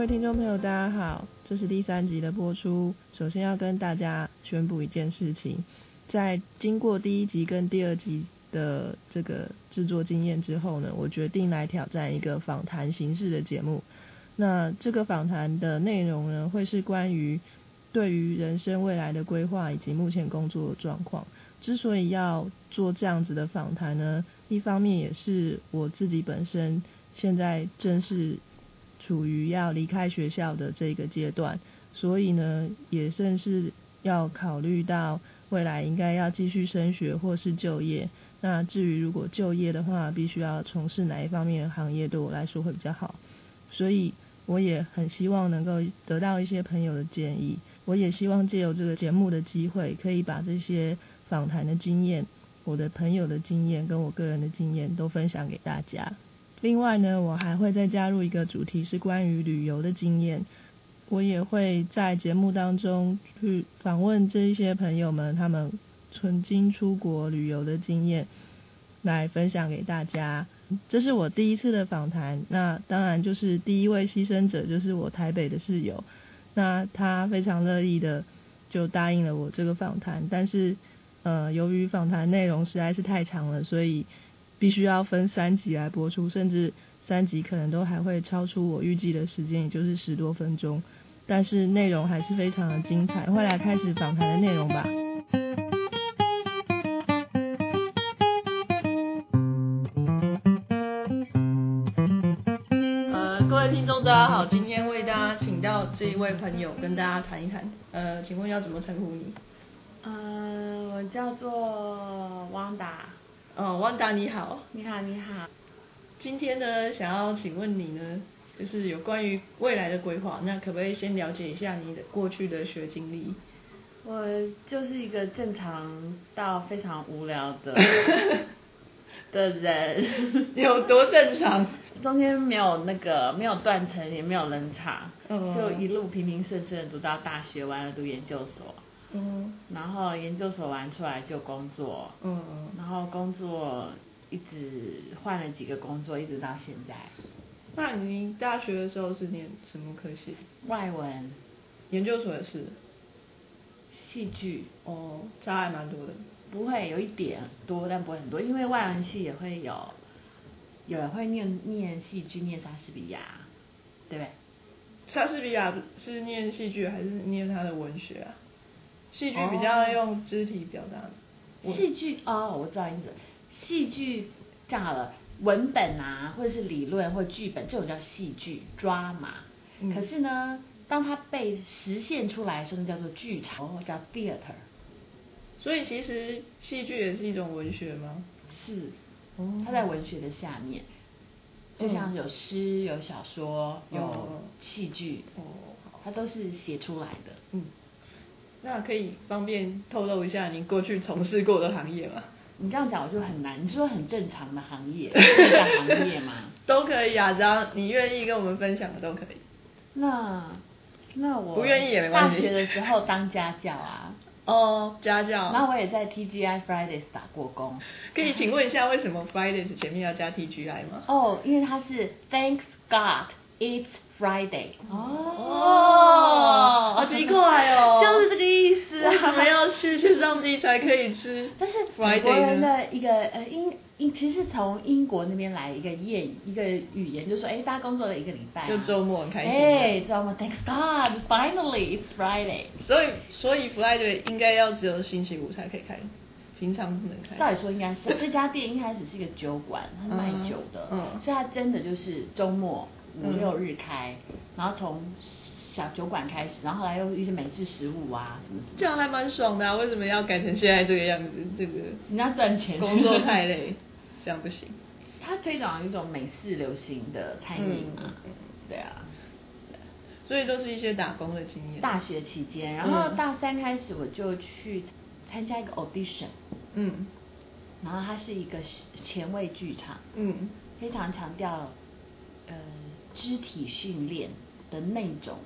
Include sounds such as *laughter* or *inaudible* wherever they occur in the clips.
各位听众朋友，大家好，这是第三集的播出。首先要跟大家宣布一件事情，在经过第一集跟第二集的这个制作经验之后呢，我决定来挑战一个访谈形式的节目。那这个访谈的内容呢，会是关于对于人生未来的规划以及目前工作的状况。之所以要做这样子的访谈呢，一方面也是我自己本身现在正是。处于要离开学校的这个阶段，所以呢，也正是要考虑到未来应该要继续升学或是就业。那至于如果就业的话，必须要从事哪一方面的行业，对我来说会比较好。所以我也很希望能够得到一些朋友的建议。我也希望借由这个节目的机会，可以把这些访谈的经验、我的朋友的经验跟我个人的经验都分享给大家。另外呢，我还会再加入一个主题，是关于旅游的经验。我也会在节目当中去访问这一些朋友们，他们曾经出国旅游的经验，来分享给大家。这是我第一次的访谈，那当然就是第一位牺牲者就是我台北的室友，那他非常乐意的就答应了我这个访谈，但是呃，由于访谈内容实在是太长了，所以。必须要分三集来播出，甚至三集可能都还会超出我预计的时间，也就是十多分钟。但是内容还是非常的精彩。快来开始访谈的内容吧。呃，各位听众大家好，今天为大家请到这一位朋友跟大家谈一谈。呃，请问要怎么称呼你？呃，我叫做汪达。哦，汪达你好，你好你好。今天呢，想要请问你呢，就是有关于未来的规划，那可不可以先了解一下你的过去的学经历？我就是一个正常到非常无聊的 *laughs* 的人。有多正常？中间没有那个没有断层，也没有冷场，就一路平平顺顺读到大学，完了读研究所。嗯，然后研究所完出来就工作，嗯嗯，然后工作一直换了几个工作，一直到现在。那你大学的时候是念什么科系？外文。研究所也是。戏剧。哦，差还蛮多的。不会，有一点多，但不会很多，因为外文系也会有，有人会念念戏剧，念莎士比亚，对不对？莎士比亚是念戏剧还是念他的文学啊？戏剧比较用肢体表达。戏剧哦，我知道意思。戏剧这样好了，文本啊，或者是理论或剧本，这种叫戏剧 drama。可是呢，当它被实现出来的时候，叫做剧场，叫 theater。所以其实戏剧也是一种文学吗？是。哦。它在文学的下面，就像有诗、有小说、有戏剧，哦，它都是写出来的。嗯。那可以方便透露一下您过去从事过的行业吗？你这样讲我就很难。你说很正常的行业，*laughs* 正常行业吗？都可以啊，只要你愿意跟我们分享的都可以。那那我不愿意也没关系。大学的时候当家教啊。哦，家教。那我也在 TGI Fridays 打过工。可以请问一下，为什么 Fridays 前面要加 TGI 吗？哦，因为它是 Thanks God It's Friday。哦，好奇怪哦。就是这个意思啊。还要去去上帝才可以吃。但是美国人的一个呃英英，其实从英国那边来一个谚一个语言，就说哎，大家工作了一个礼拜，就周末很开心。哎，周末，Thanks God, finally it's Friday。所以所以 Friday 应该要只有星期五才可以开，平常不能开。照理说应该是，这家店一开始是一个酒馆，它卖酒的，嗯，所以它真的就是周末。五六日开，然后从小酒馆开始，然后来又一些美式食物啊什么。这样还蛮爽的啊！为什么要改成现在这个样子？这个人家赚钱，工作太累，这样不行。他推广一种美式流行的餐饮嘛，对啊，所以都是一些打工的经验。大学期间，然后大三开始我就去参加一个 audition，嗯，然后它是一个前卫剧场，嗯，非常强调，呃。肢体训练的那种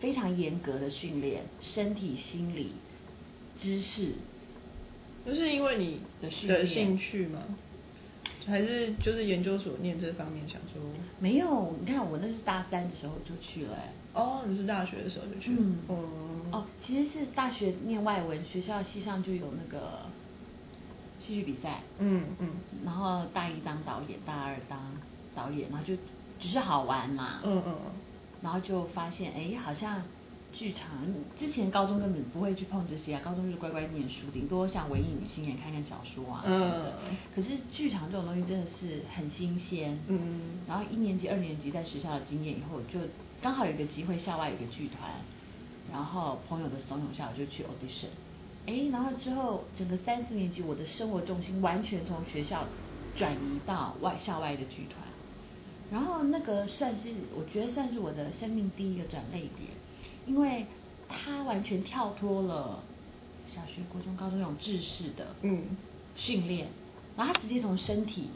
非常严格的训练，身体、心理、知识，就是因为你的兴趣吗？还是就是研究所念这方面想说？没有，你看我那是大三的时候就去了。哦，你是大学的时候就去？嗯。哦。哦，其实是大学念外文，学校系上就有那个戏剧比赛。嗯嗯。然后大一当导演，大二当导演，然后就只是好玩嘛。嗯嗯。然后就发现，哎，好像。剧场之前高中根本不会去碰这些啊，高中就是乖乖念书，顶多像文艺女星也看看小说啊。嗯。可是剧场这种东西真的是很新鲜。嗯。然后一年级、二年级在学校的经验以后，就刚好有个机会，校外有个剧团，然后朋友的怂恿下，我就去 audition。哎，然后之后整个三四年级，我的生活重心完全从学校转移到外校外的剧团，然后那个算是我觉得算是我的生命第一个转泪点。因为他完全跳脱了小学、国中、高中那种知识的嗯训练，然后他直接从身体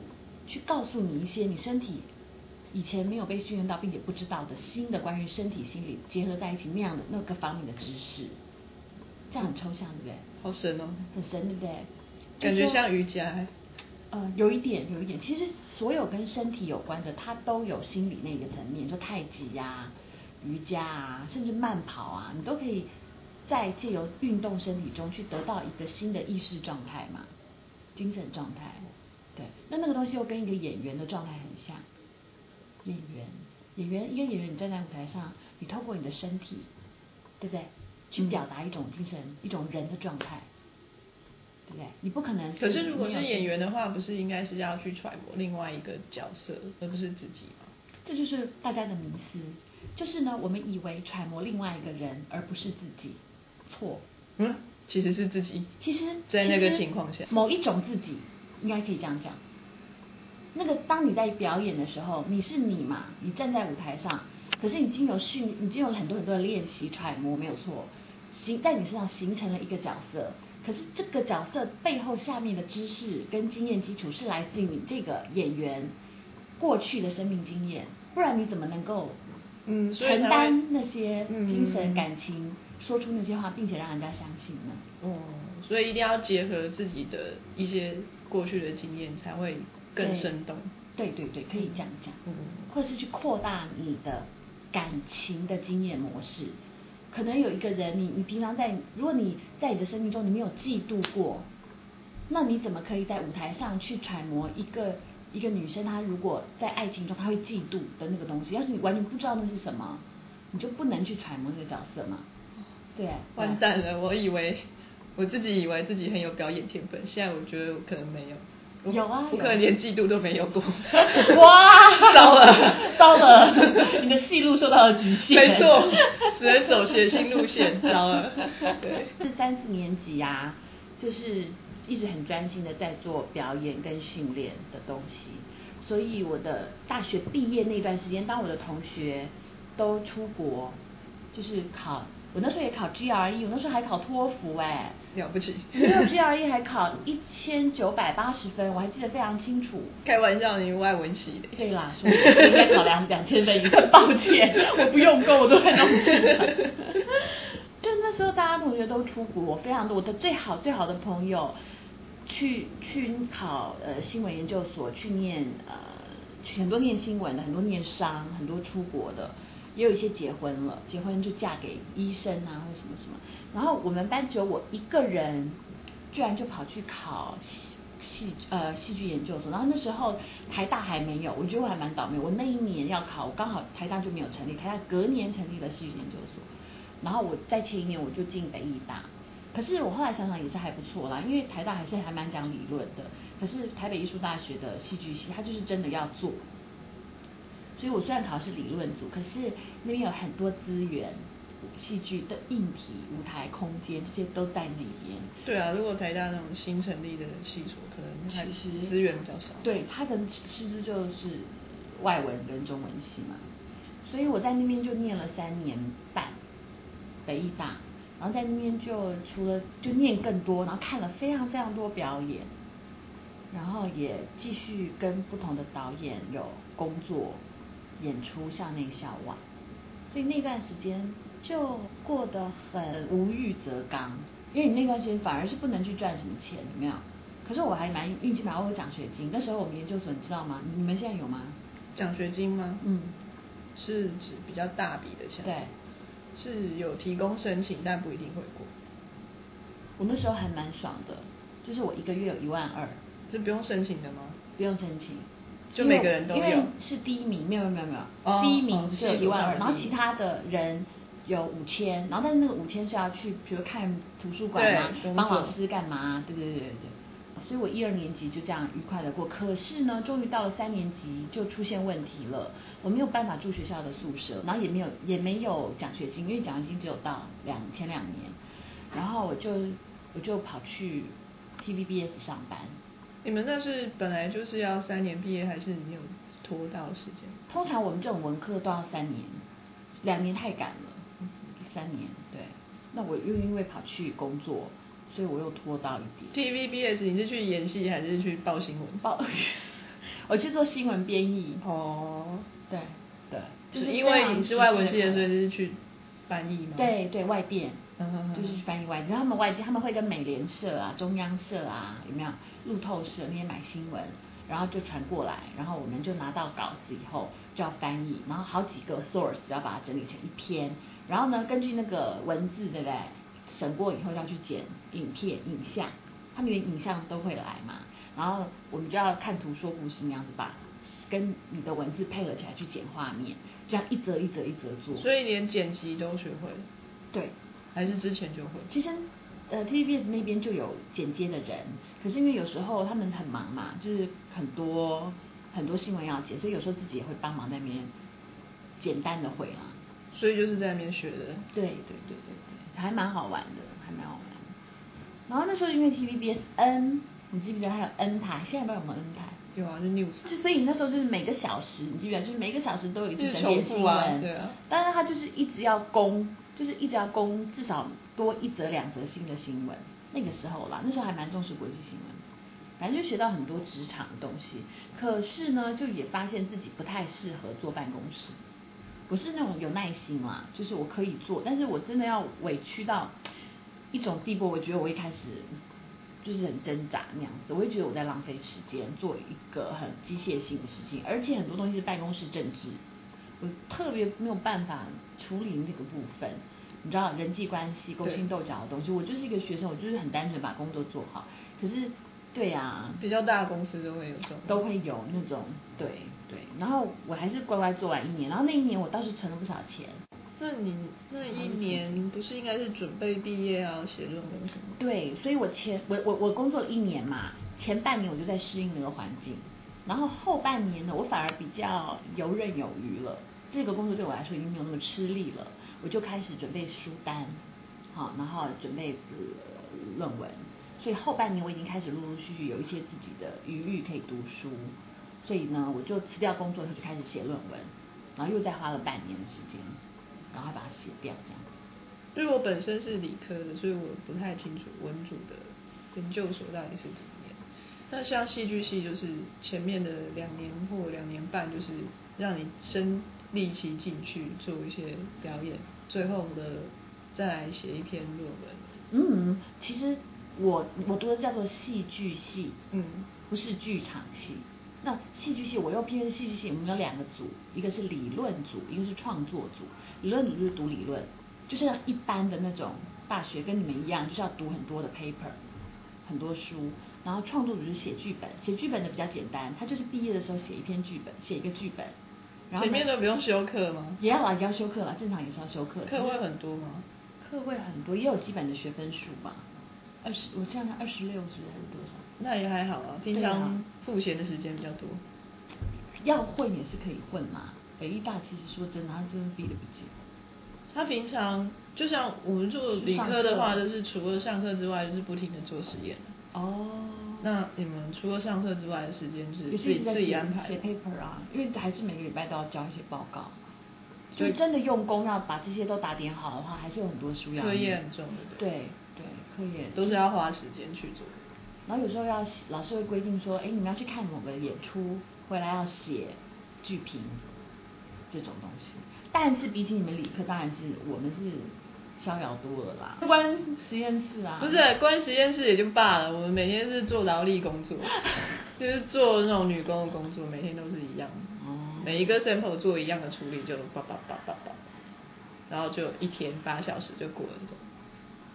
去告诉你一些你身体以前没有被训练到并且不知道的新的关于身体心理结合在一起那样的那个方面的知识，这样很抽象，对不对？好神哦，很神，对不对？感觉像瑜伽。呃，有一点，有一点，其实所有跟身体有关的，它都有心理那个层面，说太极呀。瑜伽啊，甚至慢跑啊，你都可以在借由运动身体中去得到一个新的意识状态嘛，精神状态。对，那那个东西又跟一个演员的状态很像。演员，演员，一个演员，你站在舞台上，你透过你的身体，对不对？去表达一种精神，一种人的状态，对不对？你不可能。可是如果是演员的话，不是应该是要去揣摩另外一个角色，而不是自己吗？这就是大家的迷思。就是呢，我们以为揣摩另外一个人，而不是自己，错。嗯，其实是自己。其实，在那个情况下，某一种自己，应该可以这样讲。那个当你在表演的时候，你是你嘛？你站在舞台上，可是已经有训，已经有很多很多的练习揣摩，没有错，形在你身上形成了一个角色。可是这个角色背后下面的知识跟经验基础，是来自于你这个演员过去的生命经验，不然你怎么能够？嗯，承担那些精神感情，说出那些话，并且让人家相信呢。哦，所以一定要结合自己的一些过去的经验，才会更生动。对对对，可以这样讲。嗯，或者是去扩大你的感情的经验模式。可能有一个人，你你平常在，如果你在你的生命中你没有嫉妒过，那你怎么可以在舞台上去揣摩一个？一个女生，她如果在爱情中，她会嫉妒的那个东西，要是你完全不知道那是什么，你就不能去揣摩那个角色嘛。对，完蛋了！我以为我自己以为自己很有表演天分，现在我觉得我可能没有。有啊，我可能连季度都没有过。*laughs* 哇，糟了，糟了！你的戏路受到了局限。没错，只能走谐星路线。*laughs* 糟了，对。是三四年级呀，就是。一直很专心的在做表演跟训练的东西，所以我的大学毕业那段时间，当我的同学都出国，就是考，我那时候也考 GRE，我那时候还考托福哎，了不起，因为 GRE 还考一千九百八十分，我还记得非常清楚。开玩笑，你外文系的。对啦，所以应该考两两千分，很抱歉，*laughs* 我不用功，我都很用心。就那时候大家同学都出国，非常多，我的最好最好的朋友。去去考呃新闻研究所，去念呃很多念新闻的，很多念商，很多出国的，也有一些结婚了，结婚就嫁给医生啊或什么什么。然后我们班只有我一个人，居然就跑去考戏呃戏剧研究所。然后那时候台大还没有，我觉得我还蛮倒霉。我那一年要考，我刚好台大就没有成立，台大隔年成立了戏剧研究所。然后我在前一年我就进北艺大。可是我后来想想也是还不错啦，因为台大还是还蛮讲理论的。可是台北艺术大学的戏剧系，它就是真的要做。所以我虽然考的是理论组，可是那边有很多资源，戏剧的硬体、舞台空间这些都在那边。对啊，如果台大那种新成立的系所，可能其实资源比较少。对，它的师资就是外文跟中文系嘛。所以我在那边就念了三年半，北艺大。然后在那边就除了就念更多，然后看了非常非常多表演，然后也继续跟不同的导演有工作演出，校内校外，所以那段时间就过得很无欲则刚，因为你那段时间反而是不能去赚什么钱，有没有？可是我还蛮运气蛮，我有奖学金。那时候我们研究所你知道吗？你们现在有吗？奖学金吗？嗯，是指比较大笔的钱。对，是有提供申请，但不一定会过。我那时候还蛮爽的，就是我一个月有一万二。是不用申请的吗？不用申请，就每个人都有。因为是第一名，没有没有没有，第一名只有一万二，然后其他的人有五千，然后但是那个五千是要去，比如看图书馆嘛，帮老师干嘛？对对对对对。所以我一二年级就这样愉快的过，可是呢，终于到了三年级就出现问题了，我没有办法住学校的宿舍，然后也没有也没有奖学金，因为奖学金只有到两前两年，然后我就我就跑去 TVBS 上班。你们那是本来就是要三年毕业，还是你有拖到时间？通常我们这种文科都要三年，两年太赶了，三年对。那我又因为跑去工作，所以我又拖到一点。TVBS 你是去演戏还是去报新闻？报，*laughs* 我去做新闻编译。哦，对对，就是因为你是外文系的，所以就是去翻译嘛。对对，外电。就是翻译外，你知道他们外地他们会跟美联社啊、中央社啊，有没有路透社那些买新闻，然后就传过来，然后我们就拿到稿子以后就要翻译，然后好几个 source 要把它整理成一篇，然后呢根据那个文字对不对？审过以后要去剪影片、影像，他们连影像都会来嘛，然后我们就要看图说故事那样子把跟你的文字配合起来去剪画面，这样一则一则一则做。所以连剪辑都学会。对。还是之前就会。其实，呃，TVBS 那边就有剪接的人，可是因为有时候他们很忙嘛，就是很多很多新闻要剪，所以有时候自己也会帮忙那边简单的回啊。所以就是在那边学的。对对对对对，还蛮好玩的，还蛮好玩。然后那时候因为 TVBS N，你记不记得还有 N 台？现在不知道有没有 N 台？有啊，就 news。就所以那时候就是每个小时，你记不记得？就是每个小时都有一整点新闻。对啊。但是他就是一直要攻。就是一直要攻至少多一则两则新的新闻，那个时候啦，那时候还蛮重视国际新闻，反正就学到很多职场的东西。可是呢，就也发现自己不太适合坐办公室。不是那种有耐心啦，就是我可以做，但是我真的要委屈到一种地步，我觉得我一开始就是很挣扎那样子，我会觉得我在浪费时间做一个很机械性的事情，而且很多东西是办公室政治。我特别没有办法处理那个部分，你知道人际关系勾心斗角的东西。我就是一个学生，我就是很单纯把工作做好。可是，对呀，比较大的公司都会有这种，都会有那种，对对。然后我还是乖乖做完一年，然后那一年我倒是存了不少钱。那你那一年不是应该是准备毕业啊，写论文什么？对，所以我前我我我工作了一年嘛，前半年我就在适应那个环境。然后后半年呢，我反而比较游刃有余了。这个工作对我来说已经没有那么吃力了，我就开始准备书单，好，然后准备呃论文。所以后半年我已经开始陆陆续续有一些自己的余裕可以读书。所以呢，我就辞掉工作后，就开始写论文，然后又再花了半年的时间，赶快把它写掉。这样。因为我本身是理科的，所以我不太清楚文组的研究所到底是怎么。那像戏剧系就是前面的两年或两年半，就是让你身力其进去做一些表演，最后的再来写一篇论文。嗯，其实我我读的叫做戏剧系，嗯，不是剧场系。那戏剧系我又偏戏剧系，我们有两个组，一个是理论组，一个是创作组。理论组就是读理论，就像一般的那种大学跟你们一样，就是要读很多的 paper，很多书。然后创作组是写剧本，写剧本的比较简单，他就是毕业的时候写一篇剧本，写一个剧本。前面都不用修课吗？也要啊，也要修课啦，正常也是要修课。课会很多吗？课会很多，也有基本的学分数吧。二十，我这样看二十六是还是多少？那也还好啊，平常赋闲的时间比较多。要混也是可以混嘛。北艺大其实说真的，他真的逼得不紧。他平常就像我们做理科的话，就是除了上课之外，就是不停的做实验。哦，那你们除了上课之外的时间是自己自己安排写 paper 啊？因为还是每个礼拜都要交一些报告，就真的用功要把这些都打点好的话，还是有很多书要。课业很重的。对对，课业都是要花时间去做。然后有时候要老师会规定说，哎，你们要去看某个演出，回来要写剧评这种东西。但是比起你们理科，当然是我们是逍遥多了啦。关实验室啊？不是关实验室也就罢了，我们每天是做劳力工作，*laughs* 就是做那种女工的工作，每天都是一样，每一个 sample 做一样的处理就叭叭叭叭叭，然后就一天八小时就过了这种，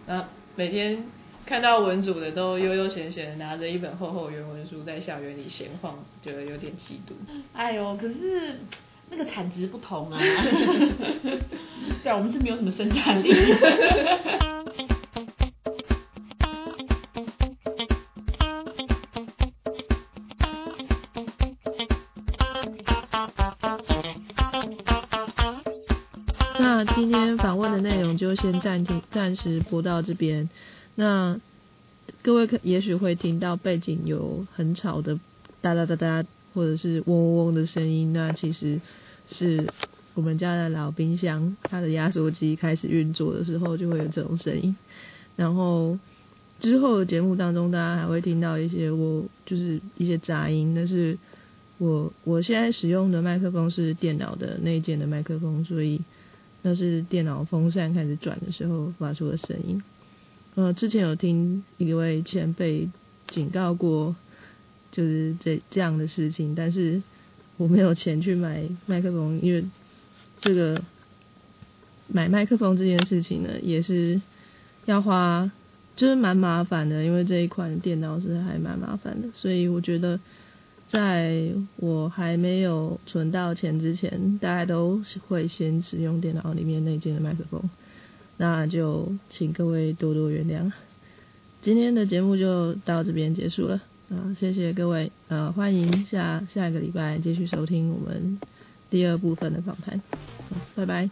然后每天。看到文组的都悠悠闲闲拿着一本厚厚原文书在校园里闲晃，觉得有点嫉妒。哎呦，可是那个产值不同啊。*laughs* 对啊，我们是没有什么生产力。那今天访问的内容就先暂停，暂时播到这边。那各位可也许会听到背景有很吵的哒哒哒哒，或者是嗡嗡嗡的声音，那其实是我们家的老冰箱，它的压缩机开始运作的时候就会有这种声音。然后之后的节目当中，大家还会听到一些我就是一些杂音，那是我我现在使用的麦克风是电脑的内建的麦克风，所以那是电脑风扇开始转的时候发出的声音。呃，之前有听一位前辈警告过，就是这这样的事情，但是我没有钱去买麦克风，因为这个买麦克风这件事情呢，也是要花，就是蛮麻烦的，因为这一款电脑是还蛮麻烦的，所以我觉得在我还没有存到钱之前，大家都会先使用电脑里面内建的麦克风。那就请各位多多原谅，今天的节目就到这边结束了。好！谢谢各位，呃，欢迎下下一个礼拜继续收听我们第二部分的访谈，拜拜。